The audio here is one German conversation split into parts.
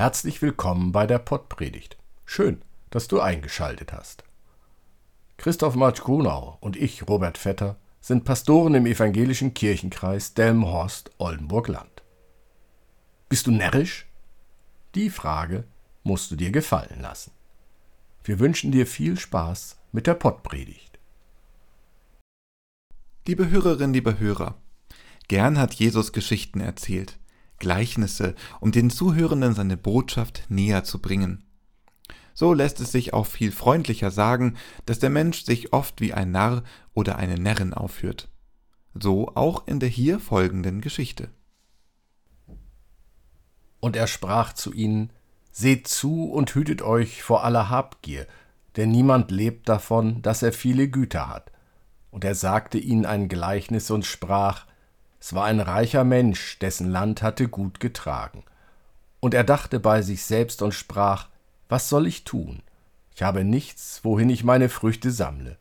Herzlich willkommen bei der Pottpredigt. Schön, dass du eingeschaltet hast. Christoph March Grunau und ich, Robert Vetter, sind Pastoren im evangelischen Kirchenkreis Delmenhorst-Oldenburg-Land. Bist du närrisch? Die Frage musst du dir gefallen lassen. Wir wünschen dir viel Spaß mit der Pottpredigt. Liebe Hörerinnen, liebe Hörer, gern hat Jesus Geschichten erzählt. Gleichnisse, um den Zuhörenden seine Botschaft näher zu bringen. So lässt es sich auch viel freundlicher sagen, dass der Mensch sich oft wie ein Narr oder eine Närrin aufführt. So auch in der hier folgenden Geschichte. Und er sprach zu ihnen, Seht zu und hütet euch vor aller Habgier, denn niemand lebt davon, dass er viele Güter hat. Und er sagte ihnen ein Gleichnis und sprach, es war ein reicher Mensch, dessen Land hatte gut getragen. Und er dachte bei sich selbst und sprach, was soll ich tun? Ich habe nichts, wohin ich meine Früchte sammle.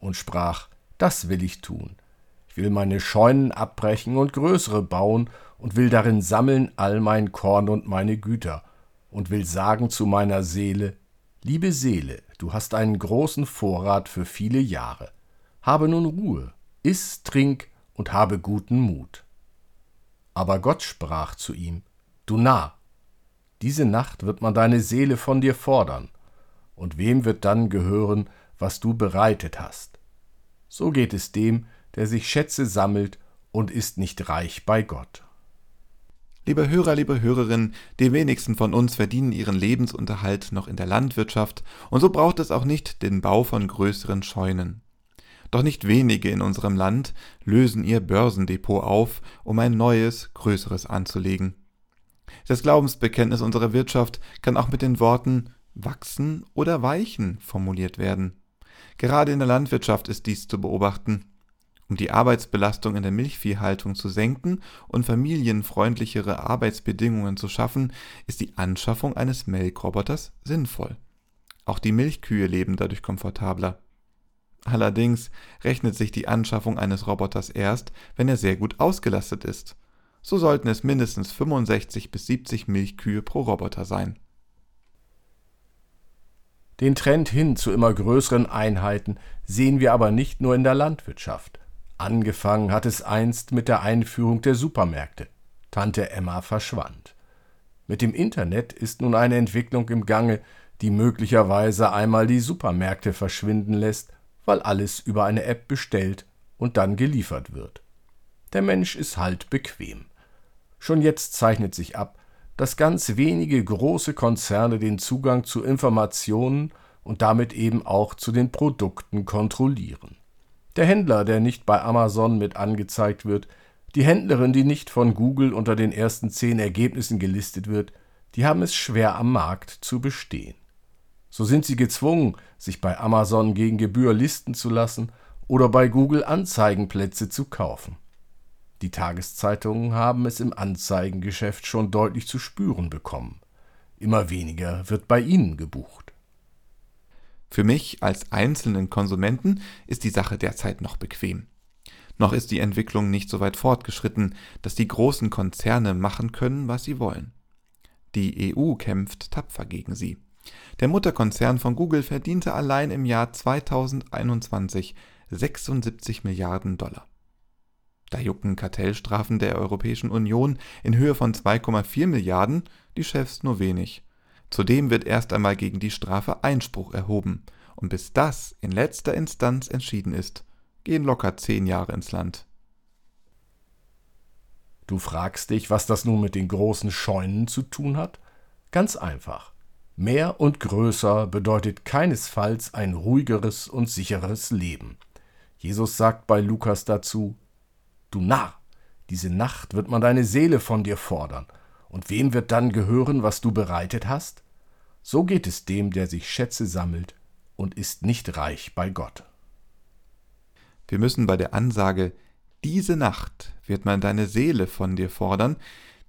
Und sprach, das will ich tun. Ich will meine Scheunen abbrechen und größere bauen und will darin sammeln all mein Korn und meine Güter und will sagen zu meiner Seele, liebe Seele, du hast einen großen Vorrat für viele Jahre. Habe nun Ruhe, iss, trink und habe guten Mut. Aber Gott sprach zu ihm, Du Narr, diese Nacht wird man deine Seele von dir fordern, und wem wird dann gehören, was du bereitet hast? So geht es dem, der sich Schätze sammelt und ist nicht reich bei Gott. Liebe Hörer, liebe Hörerinnen, die wenigsten von uns verdienen ihren Lebensunterhalt noch in der Landwirtschaft, und so braucht es auch nicht den Bau von größeren Scheunen. Doch nicht wenige in unserem Land lösen ihr Börsendepot auf, um ein neues, größeres anzulegen. Das Glaubensbekenntnis unserer Wirtschaft kann auch mit den Worten wachsen oder weichen formuliert werden. Gerade in der Landwirtschaft ist dies zu beobachten. Um die Arbeitsbelastung in der Milchviehhaltung zu senken und familienfreundlichere Arbeitsbedingungen zu schaffen, ist die Anschaffung eines Melkroboters sinnvoll. Auch die Milchkühe leben dadurch komfortabler. Allerdings rechnet sich die Anschaffung eines Roboters erst, wenn er sehr gut ausgelastet ist. So sollten es mindestens 65 bis 70 Milchkühe pro Roboter sein. Den Trend hin zu immer größeren Einheiten sehen wir aber nicht nur in der Landwirtschaft. Angefangen hat es einst mit der Einführung der Supermärkte. Tante Emma verschwand. Mit dem Internet ist nun eine Entwicklung im Gange, die möglicherweise einmal die Supermärkte verschwinden lässt weil alles über eine App bestellt und dann geliefert wird. Der Mensch ist halt bequem. Schon jetzt zeichnet sich ab, dass ganz wenige große Konzerne den Zugang zu Informationen und damit eben auch zu den Produkten kontrollieren. Der Händler, der nicht bei Amazon mit angezeigt wird, die Händlerin, die nicht von Google unter den ersten zehn Ergebnissen gelistet wird, die haben es schwer am Markt zu bestehen. So sind sie gezwungen, sich bei Amazon gegen Gebühr listen zu lassen oder bei Google Anzeigenplätze zu kaufen. Die Tageszeitungen haben es im Anzeigengeschäft schon deutlich zu spüren bekommen. Immer weniger wird bei ihnen gebucht. Für mich als einzelnen Konsumenten ist die Sache derzeit noch bequem. Noch ist die Entwicklung nicht so weit fortgeschritten, dass die großen Konzerne machen können, was sie wollen. Die EU kämpft tapfer gegen sie. Der Mutterkonzern von Google verdiente allein im Jahr 2021 76 Milliarden Dollar. Da jucken Kartellstrafen der Europäischen Union in Höhe von 2,4 Milliarden die Chefs nur wenig. Zudem wird erst einmal gegen die Strafe Einspruch erhoben, und bis das in letzter Instanz entschieden ist, gehen locker zehn Jahre ins Land. Du fragst dich, was das nun mit den großen Scheunen zu tun hat? Ganz einfach. Mehr und größer bedeutet keinesfalls ein ruhigeres und sicheres Leben. Jesus sagt bei Lukas dazu, Du Narr, diese Nacht wird man deine Seele von dir fordern, und wem wird dann gehören, was du bereitet hast? So geht es dem, der sich Schätze sammelt und ist nicht reich bei Gott. Wir müssen bei der Ansage, diese Nacht wird man deine Seele von dir fordern,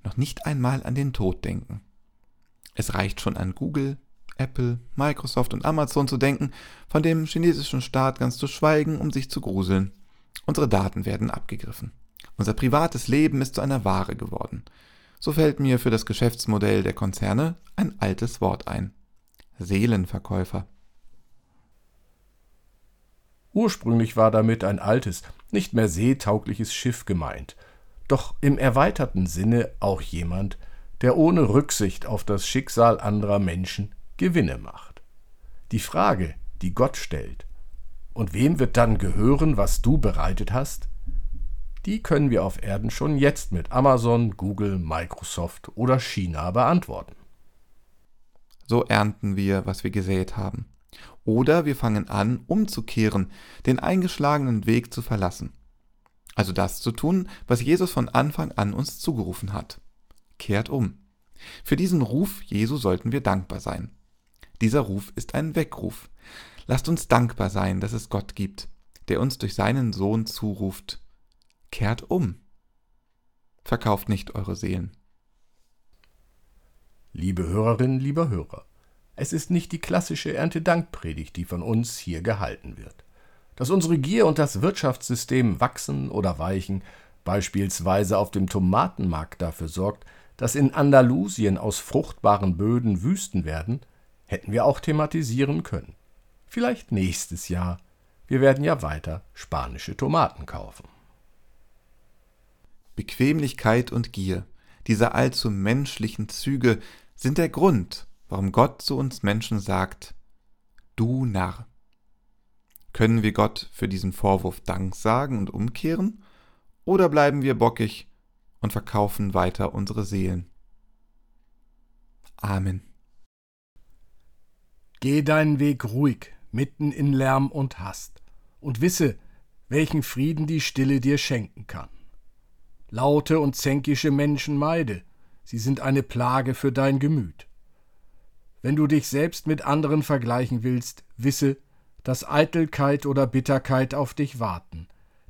noch nicht einmal an den Tod denken. Es reicht schon an Google, Apple, Microsoft und Amazon zu denken, von dem chinesischen Staat ganz zu schweigen, um sich zu gruseln. Unsere Daten werden abgegriffen. Unser privates Leben ist zu einer Ware geworden. So fällt mir für das Geschäftsmodell der Konzerne ein altes Wort ein. Seelenverkäufer. Ursprünglich war damit ein altes, nicht mehr seetaugliches Schiff gemeint, doch im erweiterten Sinne auch jemand, der ohne Rücksicht auf das Schicksal anderer Menschen Gewinne macht. Die Frage, die Gott stellt, und wem wird dann gehören, was du bereitet hast? Die können wir auf Erden schon jetzt mit Amazon, Google, Microsoft oder China beantworten. So ernten wir, was wir gesät haben. Oder wir fangen an, umzukehren, den eingeschlagenen Weg zu verlassen. Also das zu tun, was Jesus von Anfang an uns zugerufen hat. Kehrt um. Für diesen Ruf Jesu sollten wir dankbar sein. Dieser Ruf ist ein Weckruf. Lasst uns dankbar sein, dass es Gott gibt, der uns durch seinen Sohn zuruft. Kehrt um. Verkauft nicht eure Seelen. Liebe Hörerinnen, lieber Hörer, es ist nicht die klassische Erntedankpredigt, die von uns hier gehalten wird. Dass unsere Gier und das Wirtschaftssystem wachsen oder weichen, beispielsweise auf dem Tomatenmarkt dafür sorgt, dass in Andalusien aus fruchtbaren Böden Wüsten werden, hätten wir auch thematisieren können. Vielleicht nächstes Jahr. Wir werden ja weiter spanische Tomaten kaufen. Bequemlichkeit und Gier, diese allzu menschlichen Züge, sind der Grund, warum Gott zu uns Menschen sagt, du Narr. Können wir Gott für diesen Vorwurf Dank sagen und umkehren? Oder bleiben wir bockig und verkaufen weiter unsere Seelen? Amen. Geh deinen Weg ruhig, mitten in Lärm und Hast, und wisse, welchen Frieden die Stille dir schenken kann. Laute und zänkische Menschen meide, sie sind eine Plage für dein Gemüt. Wenn du dich selbst mit anderen vergleichen willst, wisse, dass Eitelkeit oder Bitterkeit auf dich warten,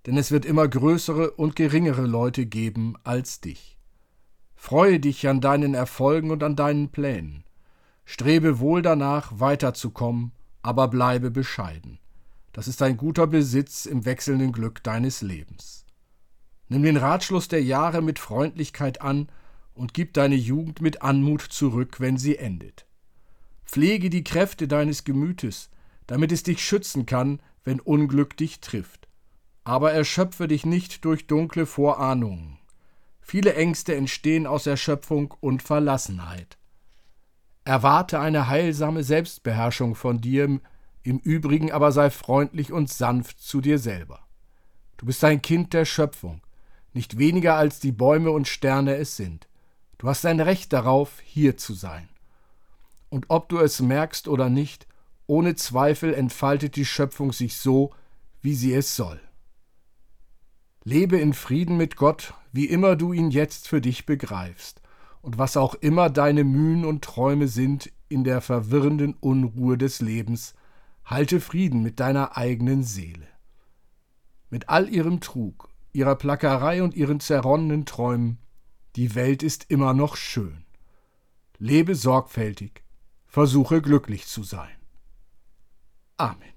denn es wird immer größere und geringere Leute geben als dich. Freue dich an deinen Erfolgen und an deinen Plänen. Strebe wohl danach, weiterzukommen, aber bleibe bescheiden. Das ist ein guter Besitz im wechselnden Glück deines Lebens. Nimm den Ratschluss der Jahre mit Freundlichkeit an und gib deine Jugend mit Anmut zurück, wenn sie endet. Pflege die Kräfte deines Gemütes, damit es dich schützen kann, wenn Unglück dich trifft. Aber erschöpfe dich nicht durch dunkle Vorahnungen. Viele Ängste entstehen aus Erschöpfung und Verlassenheit. Erwarte eine heilsame Selbstbeherrschung von dir, im Übrigen aber sei freundlich und sanft zu dir selber. Du bist ein Kind der Schöpfung, nicht weniger als die Bäume und Sterne es sind. Du hast ein Recht darauf, hier zu sein. Und ob du es merkst oder nicht, ohne Zweifel entfaltet die Schöpfung sich so, wie sie es soll. Lebe in Frieden mit Gott, wie immer du ihn jetzt für dich begreifst, und was auch immer deine Mühen und Träume sind in der verwirrenden Unruhe des Lebens, halte Frieden mit deiner eigenen Seele. Mit all ihrem Trug, ihrer Plackerei und ihren zerronnenen Träumen, die Welt ist immer noch schön. Lebe sorgfältig, versuche glücklich zu sein. Amen.